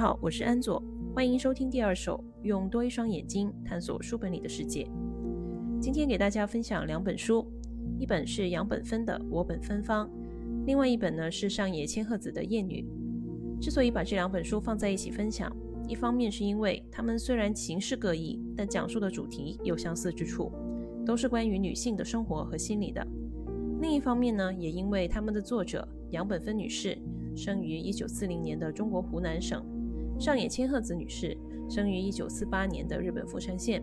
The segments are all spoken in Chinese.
好，我是安佐，欢迎收听第二首，用多一双眼睛探索书本里的世界。今天给大家分享两本书，一本是杨本芬的《我本芬芳》，另外一本呢是上野千鹤子的《艳女》。之所以把这两本书放在一起分享，一方面是因为它们虽然形式各异，但讲述的主题有相似之处，都是关于女性的生活和心理的。另一方面呢，也因为他们的作者杨本芬女士。生于一九四零年的中国湖南省，上野千鹤子女士生于一九四八年的日本富山县。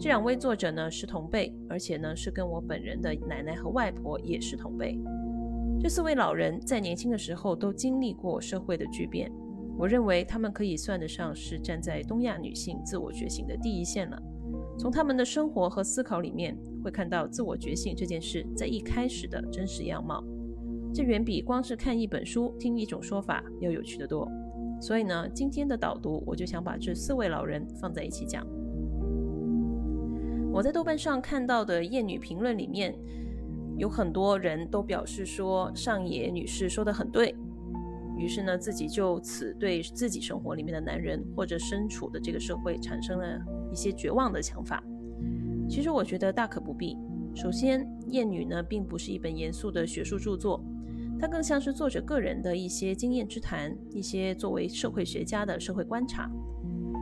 这两位作者呢是同辈，而且呢是跟我本人的奶奶和外婆也是同辈。这四位老人在年轻的时候都经历过社会的巨变，我认为他们可以算得上是站在东亚女性自我觉醒的第一线了。从他们的生活和思考里面，会看到自我觉醒这件事在一开始的真实样貌。这远比光是看一本书、听一种说法要有趣的多。所以呢，今天的导读我就想把这四位老人放在一起讲。我在豆瓣上看到的艳女评论里面，有很多人都表示说上野女士说的很对，于是呢，自己就此对自己生活里面的男人或者身处的这个社会产生了一些绝望的想法。其实我觉得大可不必。首先，《艳女》呢并不是一本严肃的学术著作。它更像是作者个人的一些经验之谈，一些作为社会学家的社会观察，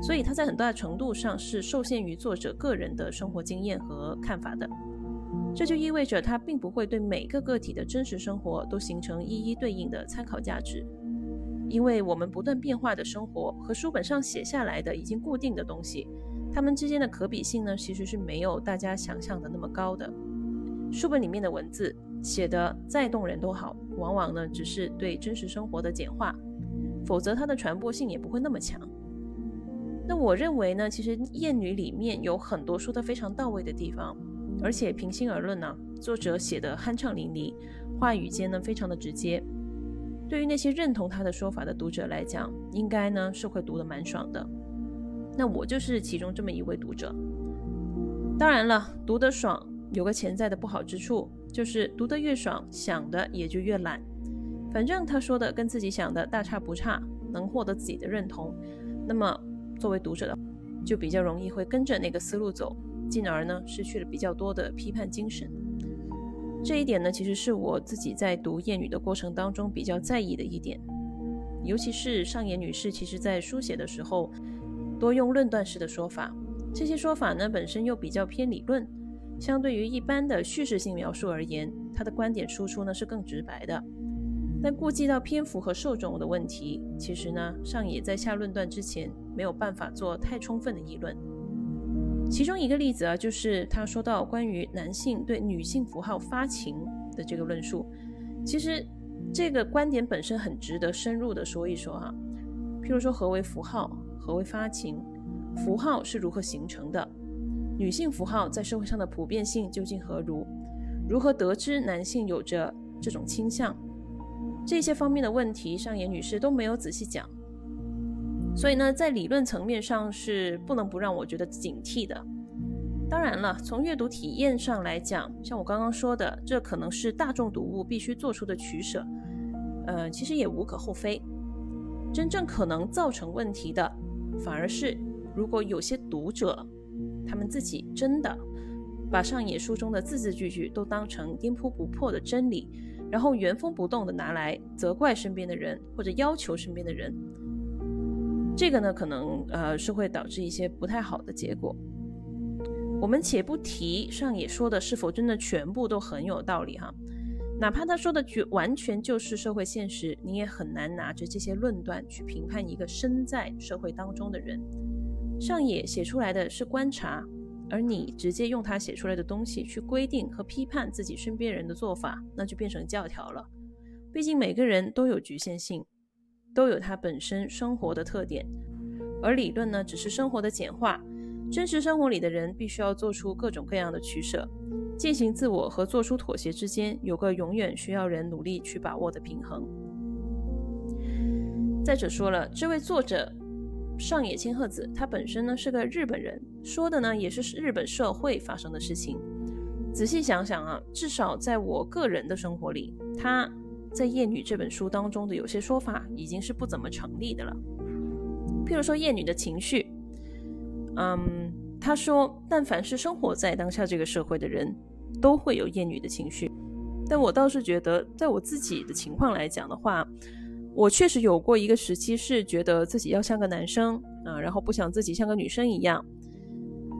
所以它在很大程度上是受限于作者个人的生活经验和看法的。这就意味着它并不会对每个个体的真实生活都形成一一对应的参考价值，因为我们不断变化的生活和书本上写下来的已经固定的东西，它们之间的可比性呢，其实是没有大家想象的那么高的。书本里面的文字。写的再动人都好，往往呢只是对真实生活的简化，否则它的传播性也不会那么强。那我认为呢，其实《艳女》里面有很多说的非常到位的地方，而且平心而论呢，作者写的酣畅淋漓，话语间呢非常的直接。对于那些认同他的说法的读者来讲，应该呢是会读得蛮爽的。那我就是其中这么一位读者。当然了，读得爽有个潜在的不好之处。就是读得越爽，想的也就越懒。反正他说的跟自己想的大差不差，能获得自己的认同，那么作为读者的，就比较容易会跟着那个思路走，进而呢失去了比较多的批判精神。这一点呢，其实是我自己在读《谚语》的过程当中比较在意的一点。尤其是上野女士，其实在书写的时候多用论断式的说法，这些说法呢本身又比较偏理论。相对于一般的叙事性描述而言，他的观点输出呢是更直白的。但顾及到篇幅和受众的问题，其实呢上野在下论断之前没有办法做太充分的议论。其中一个例子啊，就是他说到关于男性对女性符号发情的这个论述。其实这个观点本身很值得深入的说一说哈。譬如说何为符号，何为发情，符号是如何形成的？女性符号在社会上的普遍性究竟何如？如何得知男性有着这种倾向？这些方面的问题，上野女士都没有仔细讲。所以呢，在理论层面上是不能不让我觉得警惕的。当然了，从阅读体验上来讲，像我刚刚说的，这可能是大众读物必须做出的取舍。呃，其实也无可厚非。真正可能造成问题的，反而是如果有些读者。他们自己真的把上野书中的字字句句都当成颠扑不破的真理，然后原封不动的拿来责怪身边的人或者要求身边的人，这个呢可能呃是会导致一些不太好的结果。我们且不提上野说的是否真的全部都很有道理哈，哪怕他说的绝完全就是社会现实，你也很难拿着这些论断去评判一个身在社会当中的人。上野写出来的是观察，而你直接用他写出来的东西去规定和批判自己身边人的做法，那就变成教条了。毕竟每个人都有局限性，都有他本身生活的特点，而理论呢，只是生活的简化。真实生活里的人必须要做出各种各样的取舍，进行自我和做出妥协之间有个永远需要人努力去把握的平衡。再者说了，这位作者。上野千鹤子，她本身呢是个日本人，说的呢也是日本社会发生的事情。仔细想想啊，至少在我个人的生活里，她在《艳女》这本书当中的有些说法已经是不怎么成立的了。譬如说厌女的情绪，嗯，他说，但凡是生活在当下这个社会的人，都会有厌女的情绪。但我倒是觉得，在我自己的情况来讲的话，我确实有过一个时期是觉得自己要像个男生啊，然后不想自己像个女生一样。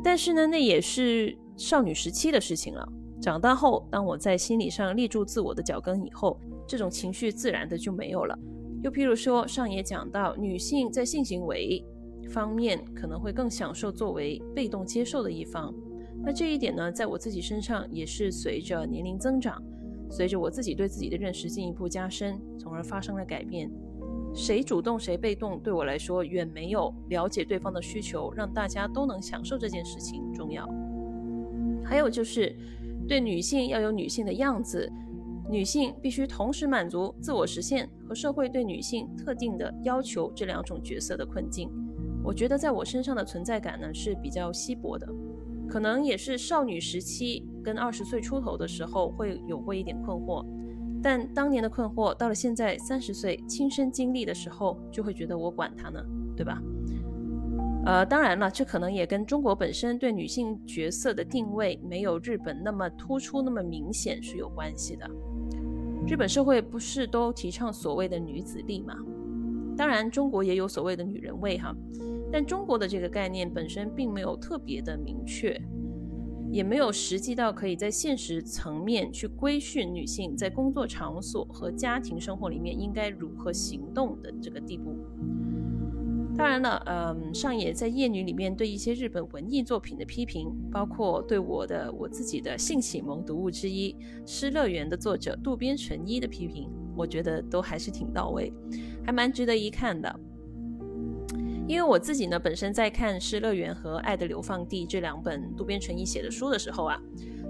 但是呢，那也是少女时期的事情了。长大后，当我在心理上立住自我的脚跟以后，这种情绪自然的就没有了。又譬如说，上也讲到，女性在性行为方面可能会更享受作为被动接受的一方。那这一点呢，在我自己身上也是随着年龄增长，随着我自己对自己的认识进一步加深，从而发生了改变。谁主动谁被动，对我来说远没有了解对方的需求，让大家都能享受这件事情重要。还有就是，对女性要有女性的样子。女性必须同时满足自我实现和社会对女性特定的要求这两种角色的困境。我觉得在我身上的存在感呢是比较稀薄的，可能也是少女时期跟二十岁出头的时候会有过一点困惑，但当年的困惑到了现在三十岁亲身经历的时候，就会觉得我管他呢，对吧？呃，当然了，这可能也跟中国本身对女性角色的定位没有日本那么突出、那么明显是有关系的。日本社会不是都提倡所谓的女子力吗？当然，中国也有所谓的女人味哈，但中国的这个概念本身并没有特别的明确，也没有实际到可以在现实层面去规训女性在工作场所和家庭生活里面应该如何行动的这个地步。当然了，嗯，上野在《夜女》里面对一些日本文艺作品的批评，包括对我的我自己的性启蒙读物之一《失乐园》的作者渡边淳一的批评，我觉得都还是挺到位，还蛮值得一看的。因为我自己呢，本身在看《失乐园》和《爱的流放地》这两本渡边淳一写的书的时候啊，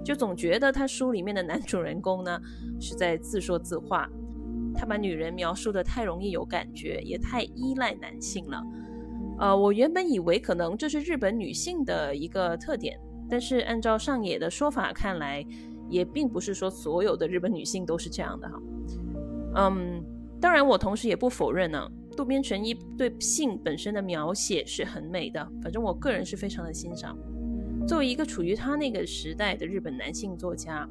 就总觉得他书里面的男主人公呢是在自说自话。他把女人描述的太容易有感觉，也太依赖男性了。呃，我原本以为可能这是日本女性的一个特点，但是按照上野的说法看来，也并不是说所有的日本女性都是这样的哈。嗯，当然我同时也不否认呢，渡边淳一对性本身的描写是很美的，反正我个人是非常的欣赏。作为一个处于他那个时代的日本男性作家，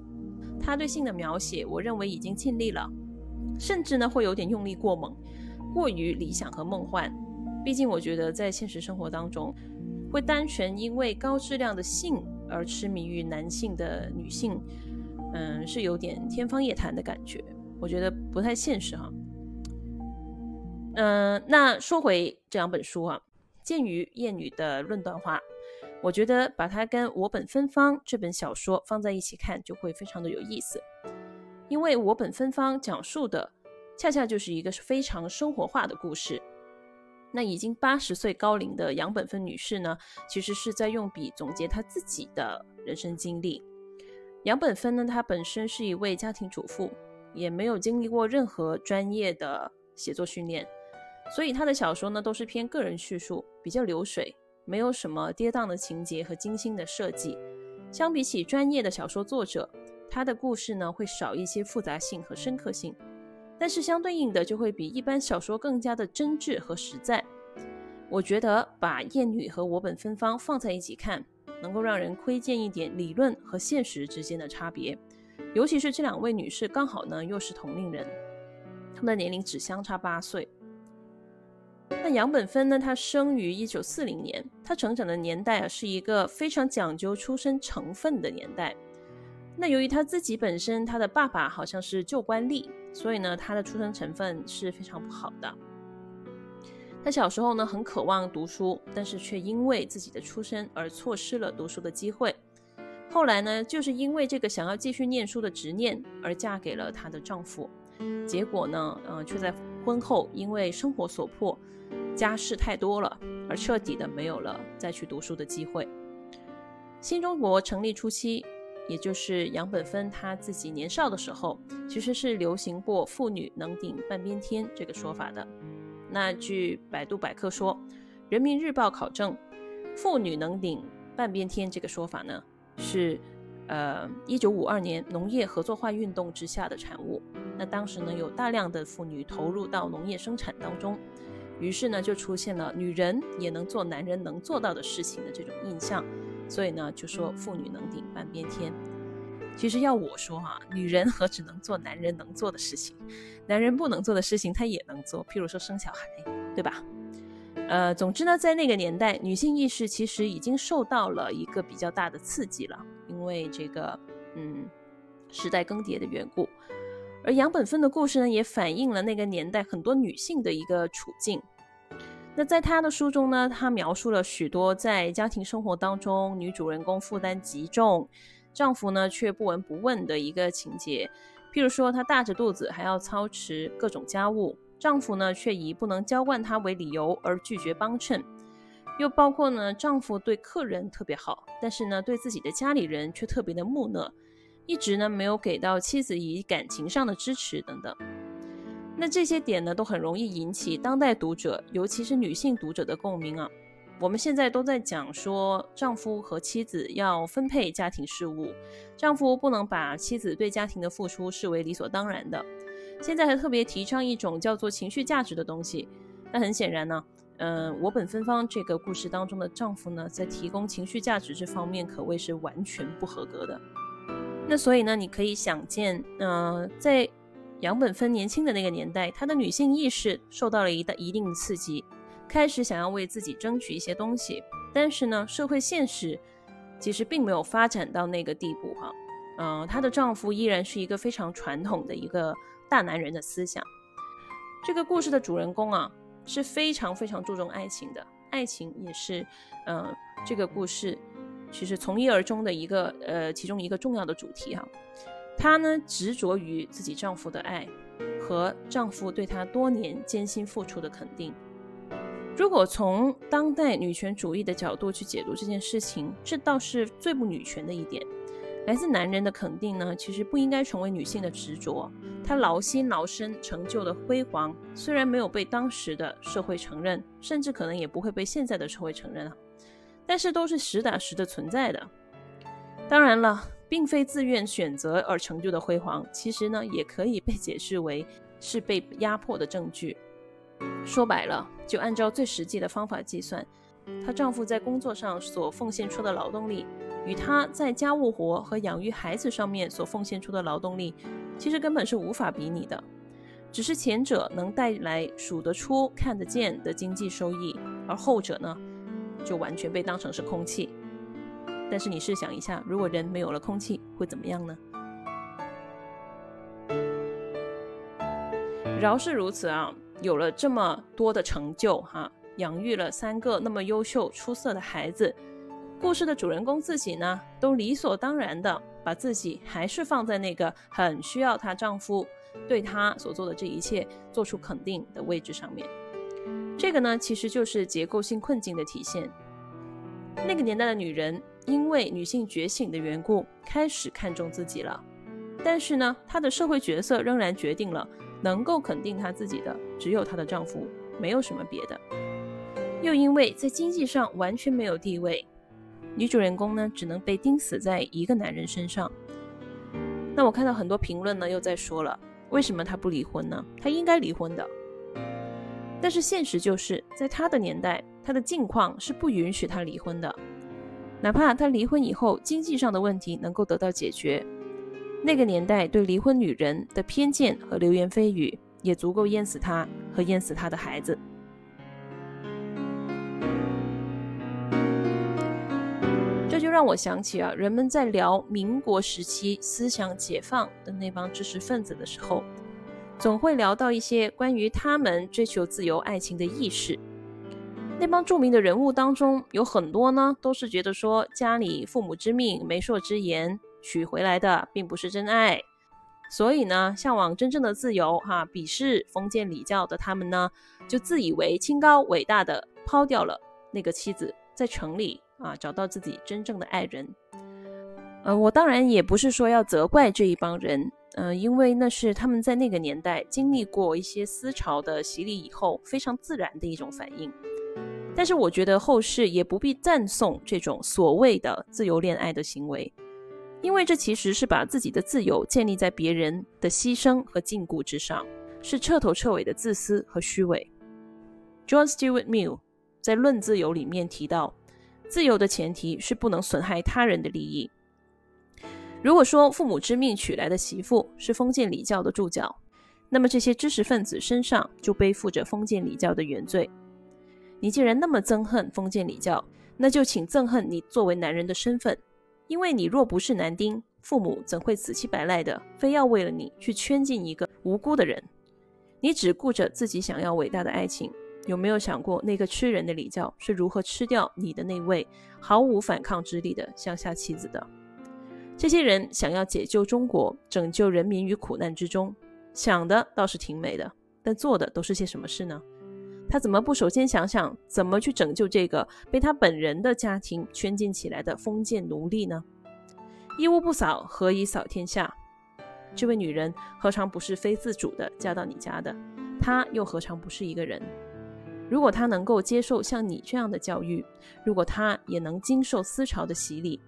他对性的描写，我认为已经尽力了。甚至呢，会有点用力过猛，过于理想和梦幻。毕竟，我觉得在现实生活当中，会单纯因为高质量的性而痴迷于男性的女性，嗯，是有点天方夜谭的感觉。我觉得不太现实哈。嗯，那说回这两本书啊，鉴于厌女的论断话，我觉得把它跟我本芬芳这本小说放在一起看，就会非常的有意思。因为我本芬芳讲述的，恰恰就是一个非常生活化的故事。那已经八十岁高龄的杨本芬女士呢，其实是在用笔总结她自己的人生经历。杨本芬呢，她本身是一位家庭主妇，也没有经历过任何专业的写作训练，所以他的小说呢都是偏个人叙述，比较流水，没有什么跌宕的情节和精心的设计。相比起专业的小说作者。他的故事呢会少一些复杂性和深刻性，但是相对应的就会比一般小说更加的真挚和实在。我觉得把《艳女》和《我本芬芳》放在一起看，能够让人窥见一点理论和现实之间的差别。尤其是这两位女士刚好呢又是同龄人，她们的年龄只相差八岁。那杨本芬呢，她生于一九四零年，她成长的年代啊是一个非常讲究出身成分的年代。那由于她自己本身，她的爸爸好像是旧官吏，所以呢，她的出生成分是非常不好的。她小时候呢，很渴望读书，但是却因为自己的出身而错失了读书的机会。后来呢，就是因为这个想要继续念书的执念，而嫁给了她的丈夫。结果呢，呃，却在婚后因为生活所迫，家事太多了，而彻底的没有了再去读书的机会。新中国成立初期。也就是杨本芬她自己年少的时候，其实是流行过“妇女能顶半边天”这个说法的。那据百度百科说，《人民日报》考证，“妇女能顶半边天”这个说法呢，是呃一九五二年农业合作化运动之下的产物。那当时呢，有大量的妇女投入到农业生产当中，于是呢，就出现了女人也能做男人能做到的事情的这种印象，所以呢，就说妇女能顶半边天。其实要我说哈，女人何止能做男人能做的事情，男人不能做的事情她也能做，譬如说生小孩，对吧？呃，总之呢，在那个年代，女性意识其实已经受到了一个比较大的刺激了，因为这个，嗯，时代更迭的缘故。而杨本芬的故事呢，也反映了那个年代很多女性的一个处境。那在她的书中呢，她描述了许多在家庭生活当中，女主人公负担极重，丈夫呢却不闻不问的一个情节。譬如说，她大着肚子还要操持各种家务，丈夫呢却以不能浇灌她为理由而拒绝帮衬。又包括呢，丈夫对客人特别好，但是呢，对自己的家里人却特别的木讷。一直呢没有给到妻子以感情上的支持等等，那这些点呢都很容易引起当代读者，尤其是女性读者的共鸣啊。我们现在都在讲说，丈夫和妻子要分配家庭事务，丈夫不能把妻子对家庭的付出视为理所当然的。现在还特别提倡一种叫做情绪价值的东西。那很显然呢，嗯，我本芬芳这个故事当中的丈夫呢，在提供情绪价值这方面可谓是完全不合格的。那所以呢，你可以想见，呃，在杨本芬年轻的那个年代，她的女性意识受到了一的一定的刺激，开始想要为自己争取一些东西。但是呢，社会现实其实并没有发展到那个地步哈。嗯，她的丈夫依然是一个非常传统的一个大男人的思想。这个故事的主人公啊，是非常非常注重爱情的，爱情也是，嗯，这个故事。其实从一而终的一个呃，其中一个重要的主题哈，她呢执着于自己丈夫的爱和丈夫对她多年艰辛付出的肯定。如果从当代女权主义的角度去解读这件事情，这倒是最不女权的一点。来自男人的肯定呢，其实不应该成为女性的执着。她劳心劳身成就的辉煌，虽然没有被当时的社会承认，甚至可能也不会被现在的社会承认啊。但是都是实打实的存在的。当然了，并非自愿选择而成就的辉煌，其实呢，也可以被解释为是被压迫的证据。说白了，就按照最实际的方法计算，她丈夫在工作上所奉献出的劳动力，与她在家务活和养育孩子上面所奉献出的劳动力，其实根本是无法比拟的。只是前者能带来数得出、看得见的经济收益，而后者呢？就完全被当成是空气，但是你试想一下，如果人没有了空气，会怎么样呢？饶是如此啊，有了这么多的成就，哈，养育了三个那么优秀出色的孩子，故事的主人公自己呢，都理所当然的把自己还是放在那个很需要她丈夫对她所做的这一切做出肯定的位置上面。这个呢，其实就是结构性困境的体现。那个年代的女人，因为女性觉醒的缘故，开始看重自己了。但是呢，她的社会角色仍然决定了，能够肯定她自己的只有她的丈夫，没有什么别的。又因为在经济上完全没有地位，女主人公呢，只能被钉死在一个男人身上。那我看到很多评论呢，又在说了，为什么她不离婚呢？她应该离婚的。但是现实就是在他的年代，他的境况是不允许他离婚的，哪怕他离婚以后经济上的问题能够得到解决，那个年代对离婚女人的偏见和流言蜚语也足够淹死他和淹死他的孩子。这就让我想起啊，人们在聊民国时期思想解放的那帮知识分子的时候。总会聊到一些关于他们追求自由爱情的意识。那帮著名的人物当中，有很多呢，都是觉得说家里父母之命、媒妁之言娶回来的并不是真爱，所以呢，向往真正的自由，哈，鄙视封建礼教的他们呢，就自以为清高伟大的抛掉了那个妻子，在城里啊找到自己真正的爱人。呃，我当然也不是说要责怪这一帮人。嗯，因为那是他们在那个年代经历过一些思潮的洗礼以后非常自然的一种反应。但是我觉得后世也不必赞颂这种所谓的自由恋爱的行为，因为这其实是把自己的自由建立在别人的牺牲和禁锢之上，是彻头彻尾的自私和虚伪。John Stuart Mill 在《论自由》里面提到，自由的前提是不能损害他人的利益。如果说父母之命娶来的媳妇是封建礼教的助教，那么这些知识分子身上就背负着封建礼教的原罪。你既然那么憎恨封建礼教，那就请憎恨你作为男人的身份，因为你若不是男丁，父母怎会死乞白赖的非要为了你去圈进一个无辜的人？你只顾着自己想要伟大的爱情，有没有想过那个吃人的礼教是如何吃掉你的那位毫无反抗之力的乡下妻子的？这些人想要解救中国，拯救人民于苦难之中，想的倒是挺美的，但做的都是些什么事呢？他怎么不首先想想怎么去拯救这个被他本人的家庭圈禁起来的封建奴隶呢？一屋不扫，何以扫天下？这位女人何尝不是非自主的嫁到你家的？她又何尝不是一个人？如果她能够接受像你这样的教育，如果她也能经受思潮的洗礼，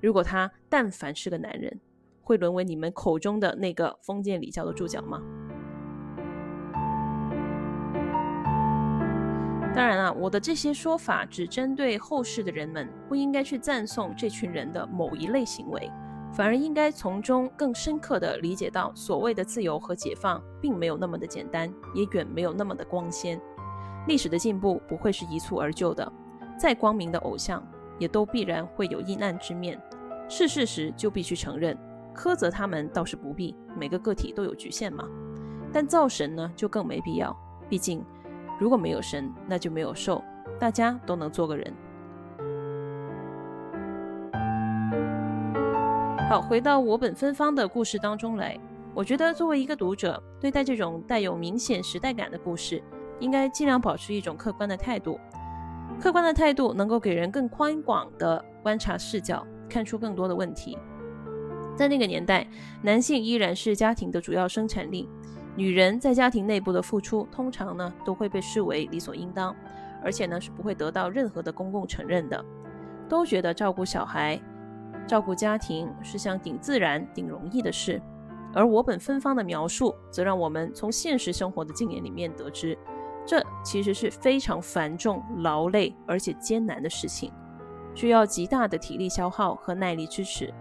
如果他但凡是个男人，会沦为你们口中的那个封建礼教的注脚吗？当然了，我的这些说法只针对后世的人们，不应该去赞颂这群人的某一类行为，反而应该从中更深刻地理解到，所谓的自由和解放，并没有那么的简单，也远没有那么的光鲜。历史的进步不会是一蹴而就的，再光明的偶像。也都必然会有阴暗之面，是事实就必须承认，苛责他们倒是不必，每个个体都有局限嘛。但造神呢，就更没必要，毕竟如果没有神，那就没有兽，大家都能做个人。好，回到我本芬芳的故事当中来，我觉得作为一个读者，对待这种带有明显时代感的故事，应该尽量保持一种客观的态度。客观的态度能够给人更宽广的观察视角，看出更多的问题。在那个年代，男性依然是家庭的主要生产力，女人在家庭内部的付出通常呢都会被视为理所应当，而且呢是不会得到任何的公共承认的。都觉得照顾小孩、照顾家庭是项顶自然、顶容易的事。而我本芬芳的描述，则让我们从现实生活的经验里面得知。这其实是非常繁重、劳累而且艰难的事情，需要极大的体力消耗和耐力支持。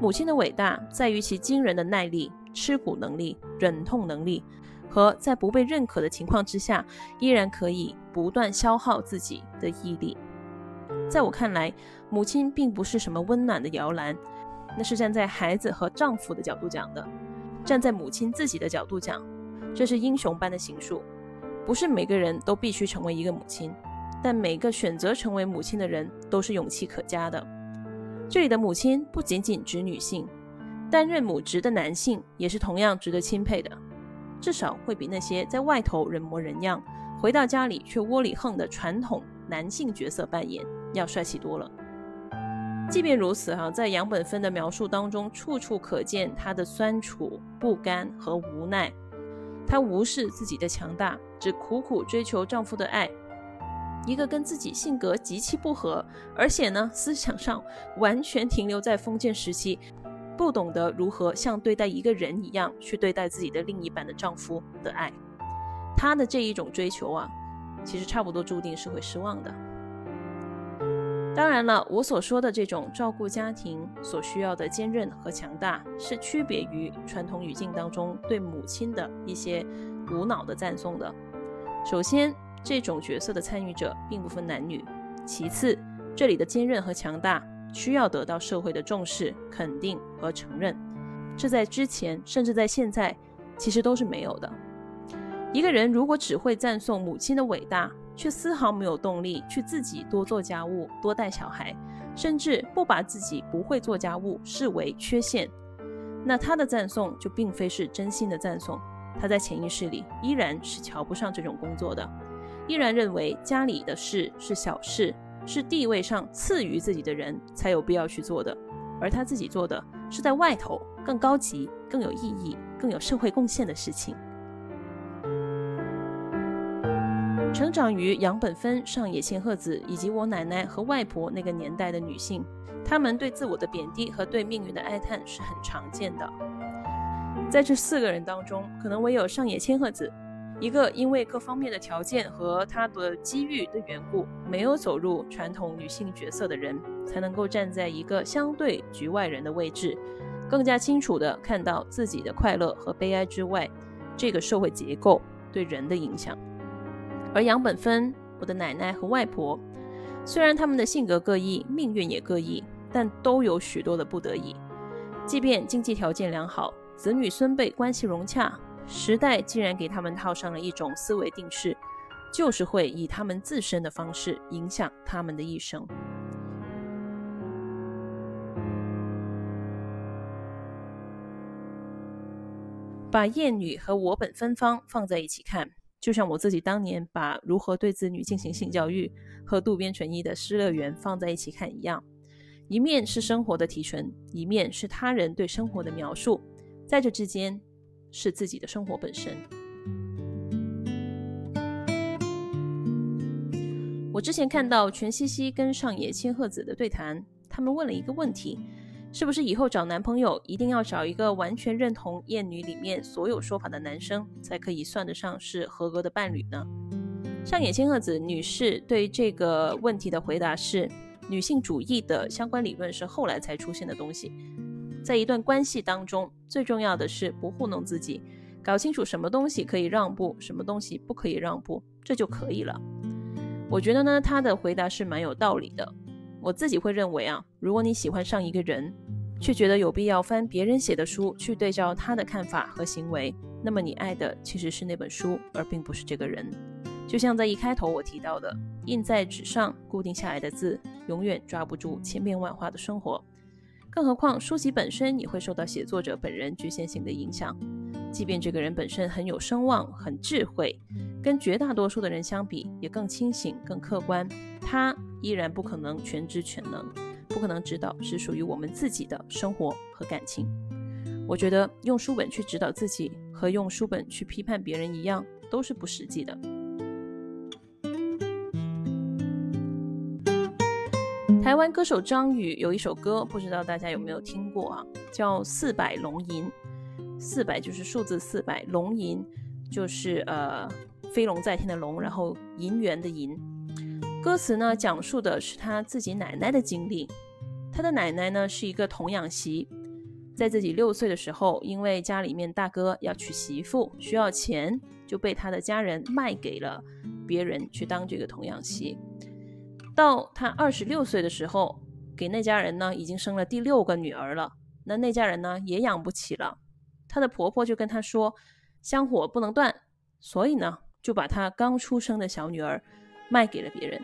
母亲的伟大在于其惊人的耐力、吃苦能力、忍痛能力，和在不被认可的情况之下，依然可以不断消耗自己的毅力。在我看来，母亲并不是什么温暖的摇篮，那是站在孩子和丈夫的角度讲的，站在母亲自己的角度讲，这是英雄般的行述。不是每个人都必须成为一个母亲，但每个选择成为母亲的人都是勇气可嘉的。这里的母亲不仅仅指女性，担任母职的男性也是同样值得钦佩的，至少会比那些在外头人模人样，回到家里却窝里横的传统男性角色扮演要帅气多了。即便如此，哈，在杨本芬的描述当中，处处可见她的酸楚、不甘和无奈。她无视自己的强大，只苦苦追求丈夫的爱。一个跟自己性格极其不合，而且呢思想上完全停留在封建时期，不懂得如何像对待一个人一样去对待自己的另一半的丈夫的爱。她的这一种追求啊，其实差不多注定是会失望的。当然了，我所说的这种照顾家庭所需要的坚韧和强大，是区别于传统语境当中对母亲的一些无脑的赞颂的。首先，这种角色的参与者并不分男女；其次，这里的坚韧和强大需要得到社会的重视、肯定和承认，这在之前甚至在现在其实都是没有的。一个人如果只会赞颂母亲的伟大，却丝毫没有动力去自己多做家务、多带小孩，甚至不把自己不会做家务视为缺陷，那他的赞颂就并非是真心的赞颂。他在潜意识里依然是瞧不上这种工作的，依然认为家里的事是小事，是地位上次于自己的人才有必要去做的，而他自己做的是在外头更高级、更有意义、更有社会贡献的事情。成长于杨本芬、上野千鹤子以及我奶奶和外婆那个年代的女性，她们对自我的贬低和对命运的哀叹是很常见的。在这四个人当中，可能唯有上野千鹤子一个因为各方面的条件和他的机遇的缘故，没有走入传统女性角色的人，才能够站在一个相对局外人的位置，更加清楚地看到自己的快乐和悲哀之外，这个社会结构对人的影响。而杨本芬，我的奶奶和外婆，虽然他们的性格各异，命运也各异，但都有许多的不得已。即便经济条件良好，子女孙辈关系融洽。时代竟然给他们套上了一种思维定式，就是会以他们自身的方式影响他们的一生。把厌女和我本芬芳放在一起看，就像我自己当年把如何对子女进行性教育和渡边淳一的《失乐园》放在一起看一样，一面是生活的提纯，一面是他人对生活的描述，在这之间。是自己的生活本身。我之前看到全西西跟上野千鹤子的对谈，他们问了一个问题：是不是以后找男朋友一定要找一个完全认同艳女里面所有说法的男生，才可以算得上是合格的伴侣呢？上野千鹤子女士对这个问题的回答是：女性主义的相关理论是后来才出现的东西。在一段关系当中，最重要的是不糊弄自己，搞清楚什么东西可以让步，什么东西不可以让步，这就可以了。我觉得呢，他的回答是蛮有道理的。我自己会认为啊，如果你喜欢上一个人，却觉得有必要翻别人写的书去对照他的看法和行为，那么你爱的其实是那本书，而并不是这个人。就像在一开头我提到的，印在纸上固定下来的字，永远抓不住千变万化的生活。更何况，书籍本身也会受到写作者本人局限性的影响。即便这个人本身很有声望、很智慧，跟绝大多数的人相比，也更清醒、更客观，他依然不可能全知全能，不可能指导是属于我们自己的生活和感情。我觉得用书本去指导自己，和用书本去批判别人一样，都是不实际的。台湾歌手张宇有一首歌，不知道大家有没有听过啊？叫《四百龙吟》。四百就是数字四百，龙吟就是呃飞龙在天的龙，然后银元的银。歌词呢，讲述的是他自己奶奶的经历。他的奶奶呢是一个童养媳，在自己六岁的时候，因为家里面大哥要娶媳妇，需要钱，就被他的家人卖给了别人去当这个童养媳。到她二十六岁的时候，给那家人呢已经生了第六个女儿了。那那家人呢也养不起了，她的婆婆就跟她说，香火不能断，所以呢就把她刚出生的小女儿卖给了别人。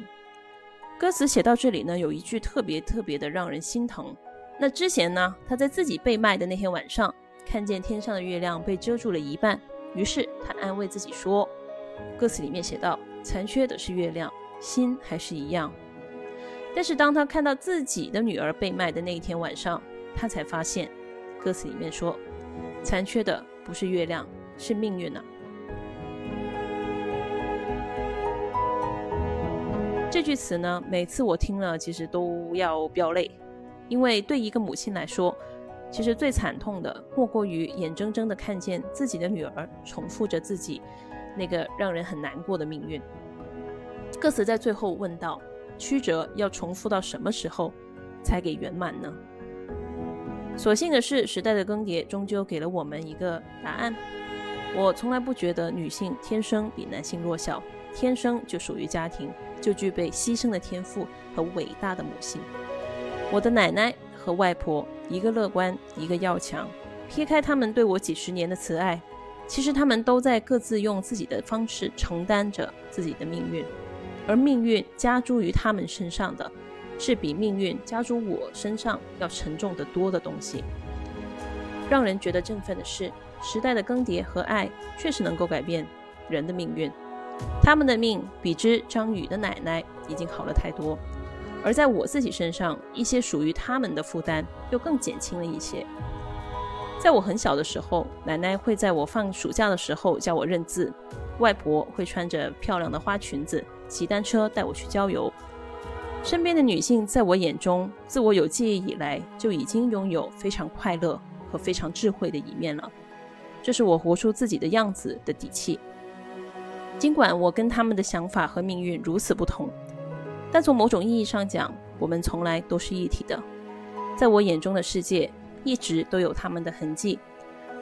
歌词写到这里呢，有一句特别特别的让人心疼。那之前呢，她在自己被卖的那天晚上，看见天上的月亮被遮住了一半，于是她安慰自己说，歌词里面写到，残缺的是月亮。心还是一样，但是当他看到自己的女儿被卖的那一天晚上，他才发现，歌词里面说，残缺的不是月亮，是命运呢。这句词呢，每次我听了，其实都要飙泪，因为对一个母亲来说，其实最惨痛的，莫过于眼睁睁的看见自己的女儿重复着自己那个让人很难过的命运。歌词在最后问道：“曲折要重复到什么时候才给圆满呢？”所幸的是，时代的更迭终究给了我们一个答案。我从来不觉得女性天生比男性弱小，天生就属于家庭，就具备牺牲的天赋和伟大的母性。我的奶奶和外婆，一个乐观，一个要强。撇开他们对我几十年的慈爱，其实他们都在各自用自己的方式承担着自己的命运。而命运加诸于他们身上的，是比命运加诸我身上要沉重的多的东西。让人觉得振奋的是，时代的更迭和爱确实能够改变人的命运。他们的命比之张宇的奶奶已经好了太多，而在我自己身上，一些属于他们的负担又更减轻了一些。在我很小的时候，奶奶会在我放暑假的时候教我认字，外婆会穿着漂亮的花裙子。骑单车带我去郊游，身边的女性在我眼中，自我有记忆以来就已经拥有非常快乐和非常智慧的一面了。这是我活出自己的样子的底气。尽管我跟他们的想法和命运如此不同，但从某种意义上讲，我们从来都是一体的。在我眼中的世界，一直都有他们的痕迹，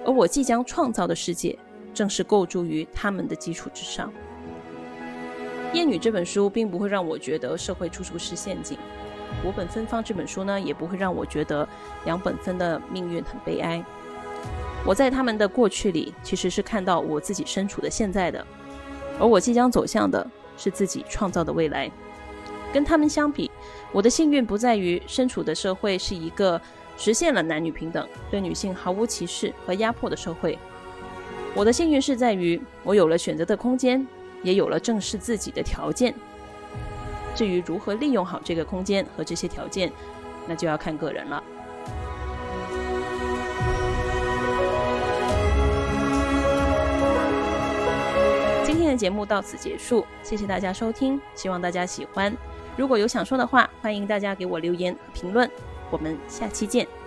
而我即将创造的世界，正是构筑于他们的基础之上。《厌女》这本书并不会让我觉得社会处处是陷阱，《我本芬芳》这本书呢，也不会让我觉得杨本芬的命运很悲哀。我在他们的过去里，其实是看到我自己身处的现在的，而我即将走向的是自己创造的未来。跟他们相比，我的幸运不在于身处的社会是一个实现了男女平等、对女性毫无歧视和压迫的社会，我的幸运是在于我有了选择的空间。也有了正视自己的条件。至于如何利用好这个空间和这些条件，那就要看个人了。今天的节目到此结束，谢谢大家收听，希望大家喜欢。如果有想说的话，欢迎大家给我留言和评论。我们下期见。